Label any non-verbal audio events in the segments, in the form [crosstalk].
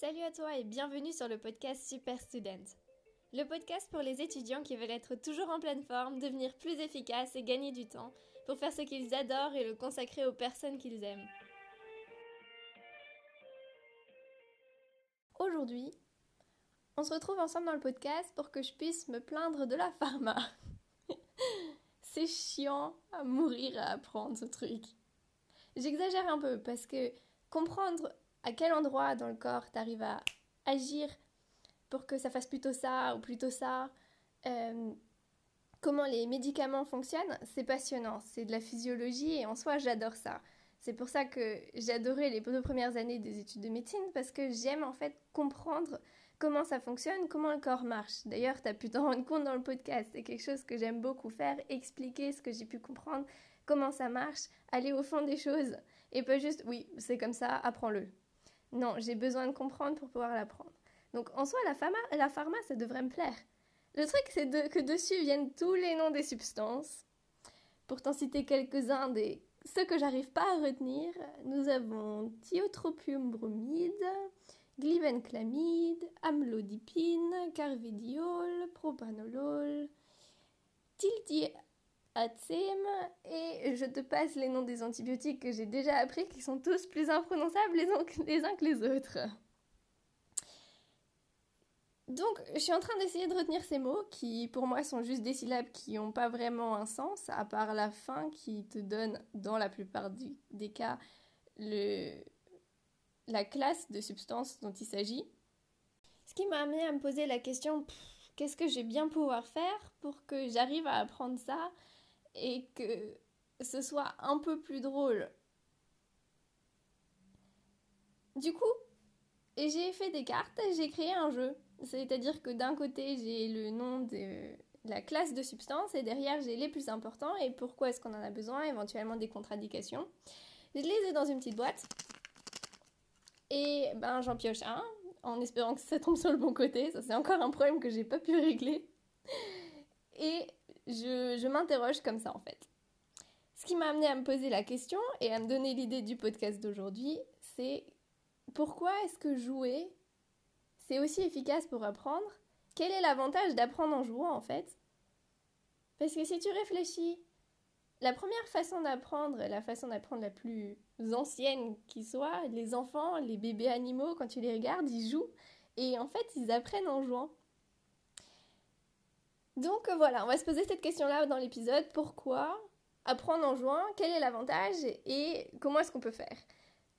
Salut à toi et bienvenue sur le podcast Super Student. Le podcast pour les étudiants qui veulent être toujours en pleine forme, devenir plus efficaces et gagner du temps pour faire ce qu'ils adorent et le consacrer aux personnes qu'ils aiment. Aujourd'hui, on se retrouve ensemble dans le podcast pour que je puisse me plaindre de la pharma. [laughs] C'est chiant à mourir à apprendre ce truc. J'exagère un peu parce que comprendre à quel endroit dans le corps tu arrives à agir pour que ça fasse plutôt ça ou plutôt ça, euh, comment les médicaments fonctionnent, c'est passionnant. C'est de la physiologie et en soi, j'adore ça. C'est pour ça que j'adorais les deux premières années des études de médecine parce que j'aime en fait comprendre comment ça fonctionne, comment le corps marche. D'ailleurs, tu as pu t'en rendre compte dans le podcast. C'est quelque chose que j'aime beaucoup faire, expliquer ce que j'ai pu comprendre, comment ça marche, aller au fond des choses et pas juste oui, c'est comme ça, apprends-le. Non, j'ai besoin de comprendre pour pouvoir l'apprendre. Donc en soi, la pharma, la pharma, ça devrait me plaire. Le truc, c'est que dessus viennent tous les noms des substances. Pour t'en citer quelques-uns des ceux que j'arrive pas à retenir, nous avons thiotropium bromide, glibenclamide, amlodipine, carvédiol, propanolol, et je te passe les noms des antibiotiques que j'ai déjà appris qui sont tous plus imprononçables les uns que les autres. Donc, je suis en train d'essayer de retenir ces mots qui, pour moi, sont juste des syllabes qui n'ont pas vraiment un sens, à part la fin qui te donne, dans la plupart des cas, le, la classe de substance dont il s'agit. Ce qui m'a amené à me poser la question qu'est-ce que j'ai bien pouvoir faire pour que j'arrive à apprendre ça? Et que ce soit un peu plus drôle Du coup, j'ai fait des cartes et j'ai créé un jeu. C'est-à-dire que d'un côté, j'ai le nom de la classe de substance et derrière, j'ai les plus importants et pourquoi est-ce qu'on en a besoin, éventuellement des contre-indications. Je les ai dans une petite boîte et ben j'en pioche un en espérant que ça tombe sur le bon côté. Ça, c'est encore un problème que j'ai pas pu régler. Et je, m'interroge comme ça en fait. Ce qui m'a amené à me poser la question et à me donner l'idée du podcast d'aujourd'hui, c'est pourquoi est-ce que jouer c'est aussi efficace pour apprendre, quel est l'avantage d'apprendre en jouant en fait? Parce que si tu réfléchis, la première façon d'apprendre, la façon d'apprendre la plus ancienne qui soit, les enfants, les bébés animaux, quand tu les regardes, ils jouent et en fait ils apprennent en jouant. Donc voilà, on va se poser cette question-là dans l'épisode. Pourquoi apprendre en jouant? Quel est l'avantage? Et comment est-ce qu'on peut faire?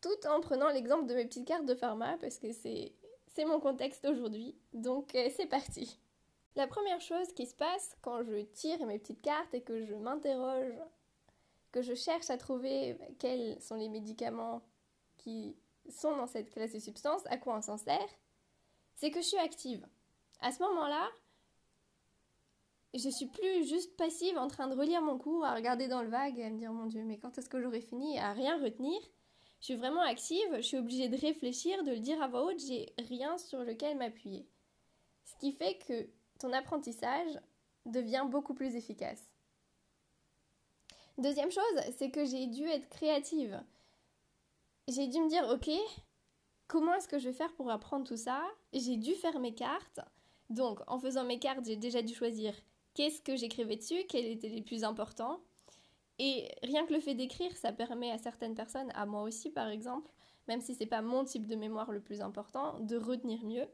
Tout en prenant l'exemple de mes petites cartes de pharma parce que c'est c'est mon contexte aujourd'hui, donc euh, c'est parti. La première chose qui se passe quand je tire mes petites cartes et que je m'interroge, que je cherche à trouver quels sont les médicaments qui sont dans cette classe de substances, à quoi on s'en sert, c'est que je suis active. À ce moment-là, je suis plus juste passive en train de relire mon cours, à regarder dans le vague et à me dire mon Dieu, mais quand est-ce que j'aurai fini à rien retenir? Je suis vraiment active, je suis obligée de réfléchir, de le dire à voix haute, j'ai rien sur lequel m'appuyer. Ce qui fait que ton apprentissage devient beaucoup plus efficace. Deuxième chose, c'est que j'ai dû être créative. J'ai dû me dire, ok, comment est-ce que je vais faire pour apprendre tout ça? J'ai dû faire mes cartes. Donc, en faisant mes cartes, j'ai déjà dû choisir qu'est-ce que j'écrivais dessus, quels étaient les plus importants. Et rien que le fait d'écrire, ça permet à certaines personnes, à moi aussi par exemple, même si c'est pas mon type de mémoire le plus important, de retenir mieux.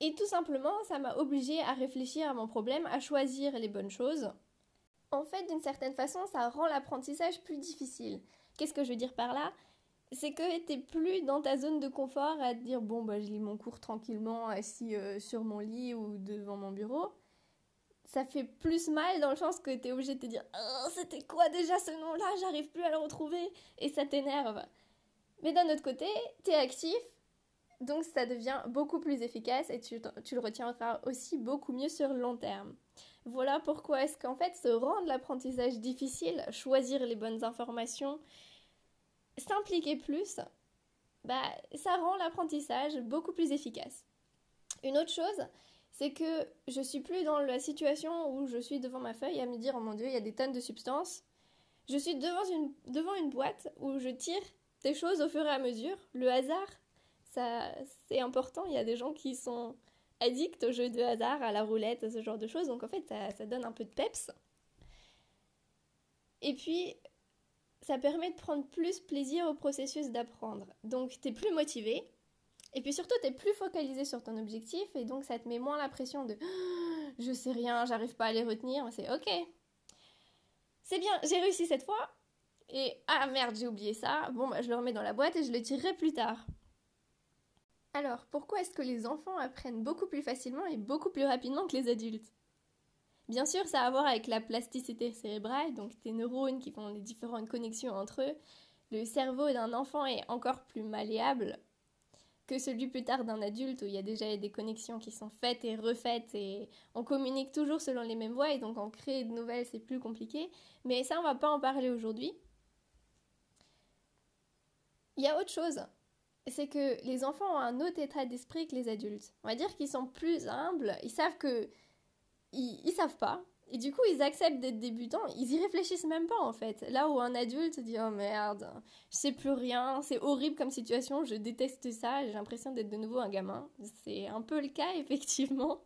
Et tout simplement, ça m'a obligé à réfléchir à mon problème, à choisir les bonnes choses. En fait, d'une certaine façon, ça rend l'apprentissage plus difficile. Qu'est-ce que je veux dire par là? C'est que t'es plus dans ta zone de confort à te dire bon bah je lis mon cours tranquillement assis euh, sur mon lit ou devant mon bureau ça fait plus mal dans le sens que tu es obligé de te dire oh, c'était quoi déjà ce nom-là, j'arrive plus à le retrouver et ça t'énerve. Mais d'un autre côté, tu es actif, donc ça devient beaucoup plus efficace et tu, tu, le retiendras aussi beaucoup mieux sur long terme. Voilà pourquoi est-ce qu'en fait se rendre l'apprentissage difficile, choisir les bonnes informations, s'impliquer plus, bah ça rend l'apprentissage beaucoup plus efficace. Une autre chose, c'est que je suis plus dans la situation où je suis devant ma feuille à me dire oh mon dieu il y a des tonnes de substances. Je suis devant une, devant une boîte où je tire des choses au fur et à mesure. Le hasard ça, c'est important. Il y a des gens qui sont addicts aux jeux de hasard, à la roulette, à ce genre de choses. Donc en fait, ça, ça donne un peu de peps. Et puis, ça permet de prendre plus plaisir au processus d'apprendre. Donc, tu es plus motivé. Et puis surtout, tu es plus focalisé sur ton objectif. Et donc, ça te met moins la pression de [gasps] je sais rien, j'arrive pas à les retenir. C'est ok. C'est bien, j'ai réussi cette fois. Et ah merde, j'ai oublié ça. Bon, bah, je le remets dans la boîte et je le tirerai plus tard. Alors, pourquoi est-ce que les enfants apprennent beaucoup plus facilement et beaucoup plus rapidement que les adultes? Bien sûr, ça a à voir avec la plasticité cérébrale, donc tes neurones qui font les différentes connexions entre eux. Le cerveau d'un enfant est encore plus malléable que celui plus tard d'un adulte où il y a déjà des connexions qui sont faites et refaites et on communique toujours selon les mêmes voies et donc en créer de nouvelles c'est plus compliqué. Mais ça on va pas en parler aujourd'hui. Il y a autre chose, c'est que les enfants ont un autre état d'esprit que les adultes. On va dire qu'ils sont plus humbles, ils savent que ils, savent pas. Et du coup, ils acceptent d'être débutants, ils y réfléchissent même pas en fait. Là où un adulte dit Oh merde, je sais plus rien, c'est horrible comme situation, je déteste ça, j'ai l'impression d'être de nouveau un gamin. C'est un peu le cas, [laughs] effectivement.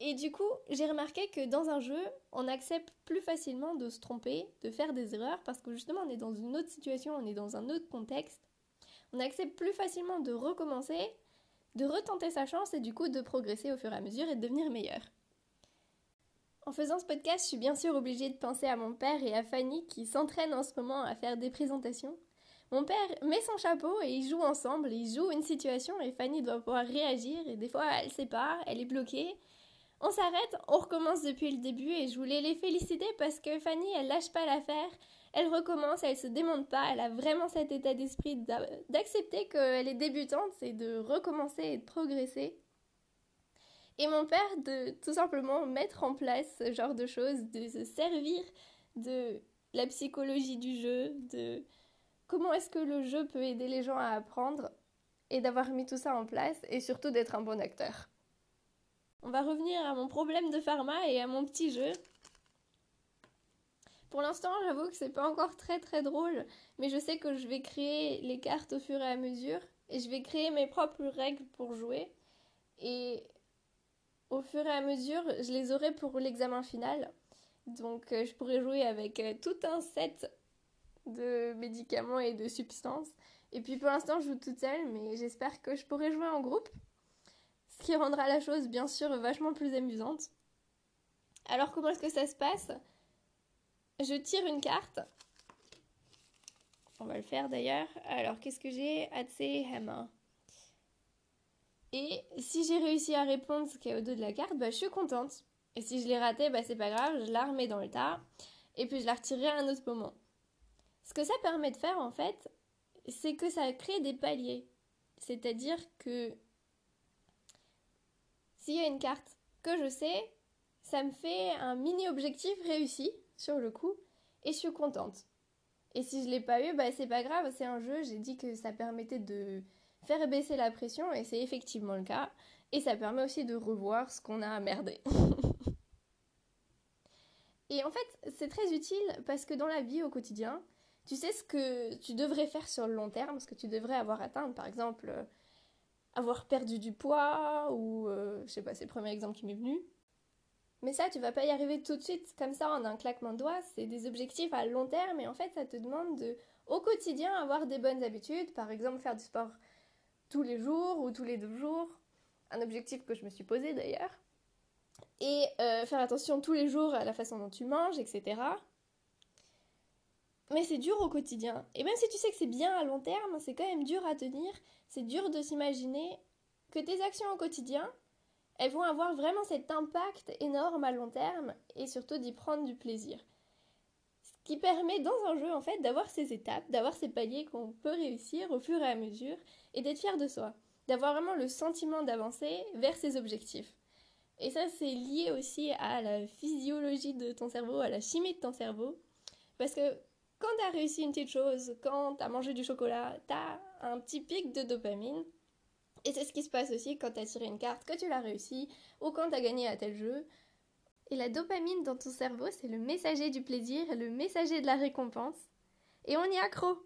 Et du coup, j'ai remarqué que dans un jeu, on accepte plus facilement de se tromper, de faire des erreurs, parce que justement, on est dans une autre situation, on est dans un autre contexte. On accepte plus facilement de recommencer de retenter sa chance et du coup de progresser au fur et à mesure et de devenir meilleur. En faisant ce podcast, je suis bien sûr obligée de penser à mon père et à Fanny qui s'entraînent en ce moment à faire des présentations. Mon père met son chapeau et ils jouent ensemble, ils jouent une situation et Fanny doit pouvoir réagir et des fois elle sait pas, elle est bloquée. On s'arrête, on recommence depuis le début et je voulais les féliciter parce que Fanny elle lâche pas l'affaire, elle recommence, elle se démonte pas, elle a vraiment cet état d'esprit d'accepter qu'elle est débutante, c'est de recommencer et de progresser. Et mon père de tout simplement mettre en place ce genre de choses, de se servir de la psychologie du jeu, de comment est-ce que le jeu peut aider les gens à apprendre et d'avoir mis tout ça en place et surtout d'être un bon acteur. On va revenir à mon problème de pharma et à mon petit jeu. Pour l'instant, j'avoue que c'est pas encore très très drôle, mais je sais que je vais créer les cartes au fur et à mesure et je vais créer mes propres règles pour jouer. Et au fur et à mesure, je les aurai pour l'examen final. Donc euh, je pourrai jouer avec euh, tout un set de médicaments et de substances. Et puis pour l'instant, je joue toute seule, mais j'espère que je pourrai jouer en groupe. Ce qui rendra la chose bien sûr vachement plus amusante. Alors comment est-ce que ça se passe? Je tire une carte. On va le faire d'ailleurs. Alors, qu'est-ce que j'ai? Atsé Hammer. Et si j'ai réussi à répondre ce qu'il y a au dos de la carte, bah, je suis contente. Et si je l'ai raté, bah, c'est pas grave, je la remets dans le tas. Et puis je la retirerai à un autre moment. Ce que ça permet de faire, en fait, c'est que ça crée des paliers. C'est-à-dire que s'il y a une carte que je sais, ça me fait un mini objectif réussi sur le coup et je suis contente. Et si je l'ai pas eu, bah c'est pas grave, c'est un jeu, j'ai dit que ça permettait de faire baisser la pression et c'est effectivement le cas. Et ça permet aussi de revoir ce qu'on a merdé. [laughs] et en fait, c'est très utile parce que dans la vie au quotidien, tu sais ce que tu devrais faire sur le long terme, ce que tu devrais avoir atteint, par exemple avoir perdu du poids ou euh, je sais pas, c'est le premier exemple qui m'est venu. Mais ça, tu vas pas y arriver tout de suite comme ça en un claquement de doigts. C'est des objectifs à long terme et en fait, ça te demande de, au quotidien, avoir des bonnes habitudes. Par exemple, faire du sport tous les jours ou tous les deux jours. Un objectif que je me suis posé d'ailleurs. Et euh, faire attention tous les jours à la façon dont tu manges, etc. Mais c'est dur au quotidien. Et même si tu sais que c'est bien à long terme, c'est quand même dur à tenir. C'est dur de s'imaginer que tes actions au quotidien, elles vont avoir vraiment cet impact énorme à long terme et surtout d'y prendre du plaisir. Ce qui permet dans un jeu en fait d'avoir ces étapes, d'avoir ces paliers qu'on peut réussir au fur et à mesure et d'être fier de soi, d'avoir vraiment le sentiment d'avancer vers ses objectifs. Et ça c'est lié aussi à la physiologie de ton cerveau, à la chimie de ton cerveau parce que quand tu as réussi une petite chose, quand tu as mangé du chocolat, tu as un petit pic de dopamine et c'est ce qui se passe aussi quand tu as tiré une carte, que tu l'as réussi, ou quand tu as gagné à tel jeu. Et la dopamine dans ton cerveau, c'est le messager du plaisir, le messager de la récompense. Et on y accro.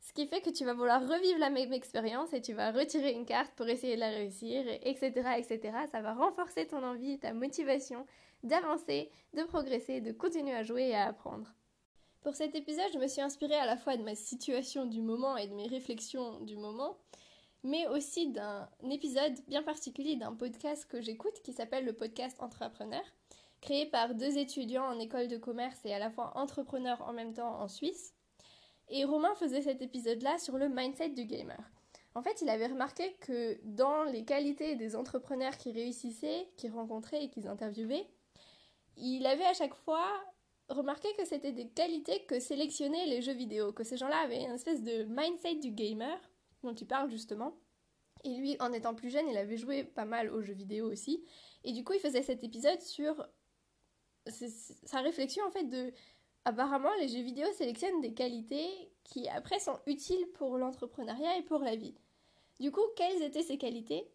Ce qui fait que tu vas vouloir revivre la même expérience et tu vas retirer une carte pour essayer de la réussir, etc., etc. Ça va renforcer ton envie, ta motivation d'avancer, de progresser, de continuer à jouer et à apprendre. Pour cet épisode, je me suis inspirée à la fois de ma situation du moment et de mes réflexions du moment, mais aussi d'un épisode bien particulier d'un podcast que j'écoute qui s'appelle le podcast Entrepreneur, créé par deux étudiants en école de commerce et à la fois entrepreneurs en même temps en Suisse. Et Romain faisait cet épisode-là sur le mindset du gamer. En fait, il avait remarqué que dans les qualités des entrepreneurs qui réussissaient, qui rencontraient et qu'ils interviewaient, il avait à chaque fois remarqué que c'était des qualités que sélectionnaient les jeux vidéo, que ces gens-là avaient une espèce de mindset du gamer, dont tu parles justement. Et lui, en étant plus jeune, il avait joué pas mal aux jeux vidéo aussi. Et du coup, il faisait cet épisode sur sa réflexion en fait de apparemment les jeux vidéo sélectionnent des qualités qui après sont utiles pour l'entrepreneuriat et pour la vie. Du coup, quelles étaient ces qualités?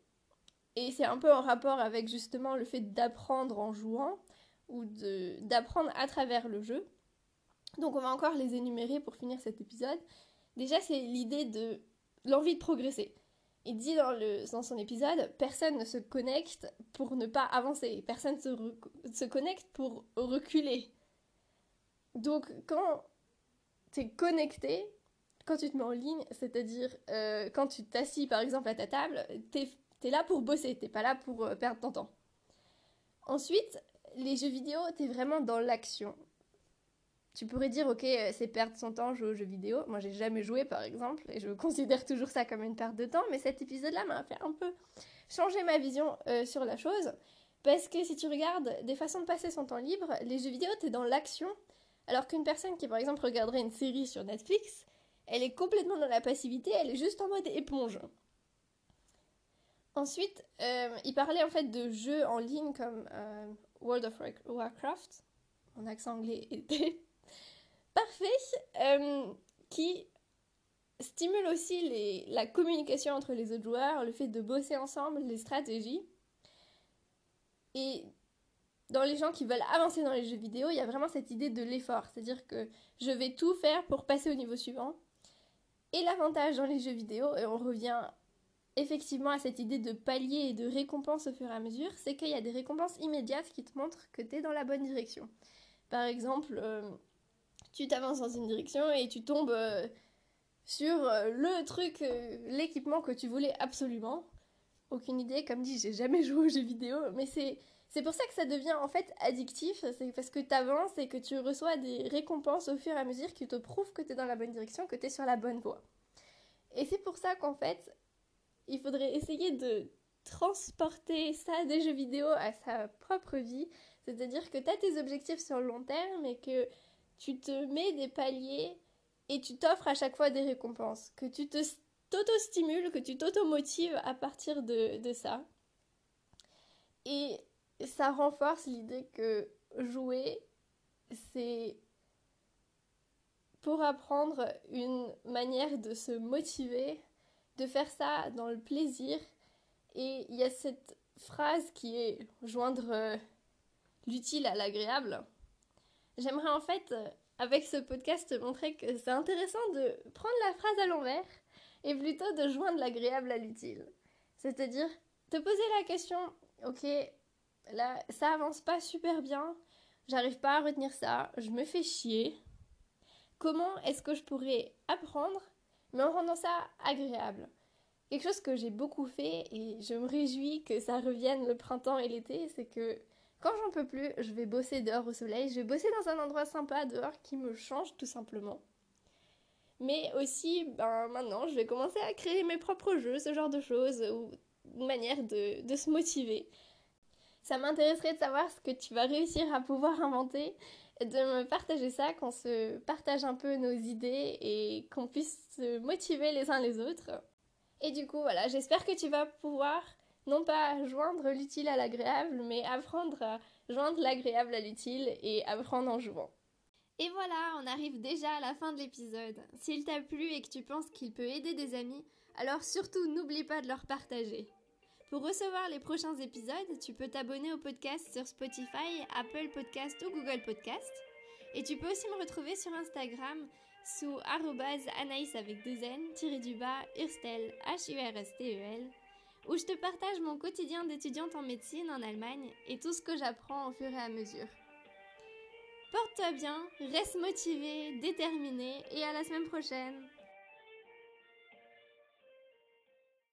Et c'est un peu en rapport avec justement le fait d'apprendre en jouant ou d'apprendre à travers le jeu. Donc on va encore les énumérer pour finir cet épisode. Déjà, c'est l'idée de l'envie de progresser. Il dit dans, le, dans son épisode, personne ne se connecte pour ne pas avancer, personne se, se connecte pour reculer. Donc quand tu es connecté, quand tu te mets en ligne, c'est-à-dire euh, quand tu t'assis par exemple à ta table, tu es, là pour bosser, t'es pas là pour euh, perdre ton temps. Ensuite, les jeux vidéo, tu es vraiment dans l'action. Tu pourrais dire, ok, euh, c'est perdre son temps jouer aux jeux vidéo. Moi, j'ai jamais joué, par exemple, et je [laughs] considère toujours ça comme une perte de temps, mais cet épisode-là m'a fait un peu changer ma vision euh, sur la chose. Parce que si tu regardes des façons de passer son temps libre, les jeux vidéo, tu es dans l'action, alors qu'une personne qui, par exemple, regarderait une série sur Netflix, elle est complètement dans la passivité, elle est juste en mode éponge. Ensuite, euh, il parlait en fait de jeux en ligne comme World of Warcraft, mon accent anglais était [laughs] parfait, euh, qui stimule aussi la communication entre les autres joueurs, le fait de bosser ensemble, les stratégies. Et dans les gens qui veulent avancer dans les jeux vidéo, il y a vraiment cette idée de l'effort, c'est-à-dire que je vais tout faire pour passer au niveau suivant. Et l'avantage dans les jeux vidéo, et on revient effectivement à cette idée de palier et de récompense au fur et à mesure, c'est qu'il y a des récompenses immédiates qui te montrent que tu es dans la bonne direction. Par exemple, euh, tu t'avances dans une direction et tu tombes euh, sur euh, le truc, l'équipement que tu voulais absolument. Aucune idée, comme dit, j'ai jamais joué aux jeux vidéo, mais c'est c'est pour ça que ça devient en fait addictif, c'est parce que tu avances et que tu reçois des récompenses au fur et à mesure qui te prouvent que tu es dans la bonne direction, que tu es sur la bonne voie. Et c'est pour ça qu'en fait, il faudrait essayer de transporter ça des jeux vidéo à sa propre vie. C'est-à-dire que tu as tes objectifs sur le long terme et que tu te mets des paliers et tu t'offres à chaque fois des récompenses. Que tu te t'auto-stimules, que tu t'auto-motives à partir de, de ça. Et ça renforce l'idée que jouer, c'est pour apprendre une manière de se motiver de faire ça dans le plaisir. Et il y a cette phrase qui est joindre euh, l'utile à l'agréable. J'aimerais en fait, euh, avec ce podcast, montrer que c'est intéressant de prendre la phrase à l'envers et plutôt de joindre l'agréable à l'utile. C'est-à-dire te poser la question, ok, là, ça avance pas super bien, j'arrive pas à retenir ça, je me fais chier. Comment est-ce que je pourrais apprendre mais en rendant ça agréable. Quelque chose que j'ai beaucoup fait et je me réjouis que ça revienne le printemps et l'été, c'est que quand j'en peux plus, je vais bosser dehors au soleil, je vais bosser dans un endroit sympa dehors qui me change tout simplement. Mais aussi, ben maintenant, je vais commencer à créer mes propres jeux, ce genre de choses, ou une manière de, de se motiver. Ça m'intéresserait de savoir ce que tu vas réussir à pouvoir inventer de me partager ça, qu'on se partage un peu nos idées et qu'on puisse se motiver les uns les autres. Et du coup, voilà, j'espère que tu vas pouvoir non pas joindre l'utile à l'agréable, mais apprendre à joindre l'agréable à l'utile et apprendre en jouant. Et voilà, on arrive déjà à la fin de l'épisode. S'il t'a plu et que tu penses qu'il peut aider des amis, alors surtout n'oublie pas de leur partager. Pour recevoir les prochains épisodes, tu peux t'abonner au podcast sur Spotify, Apple Podcast ou Google Podcast. Et tu peux aussi me retrouver sur Instagram sous anaïs avec deux n, tiré du bas, urstel, H-U-R-S-T-E-L, où je te partage mon quotidien d'étudiante en médecine en Allemagne et tout ce que j'apprends au fur et à mesure. Porte-toi bien, reste motivé, déterminé et à la semaine prochaine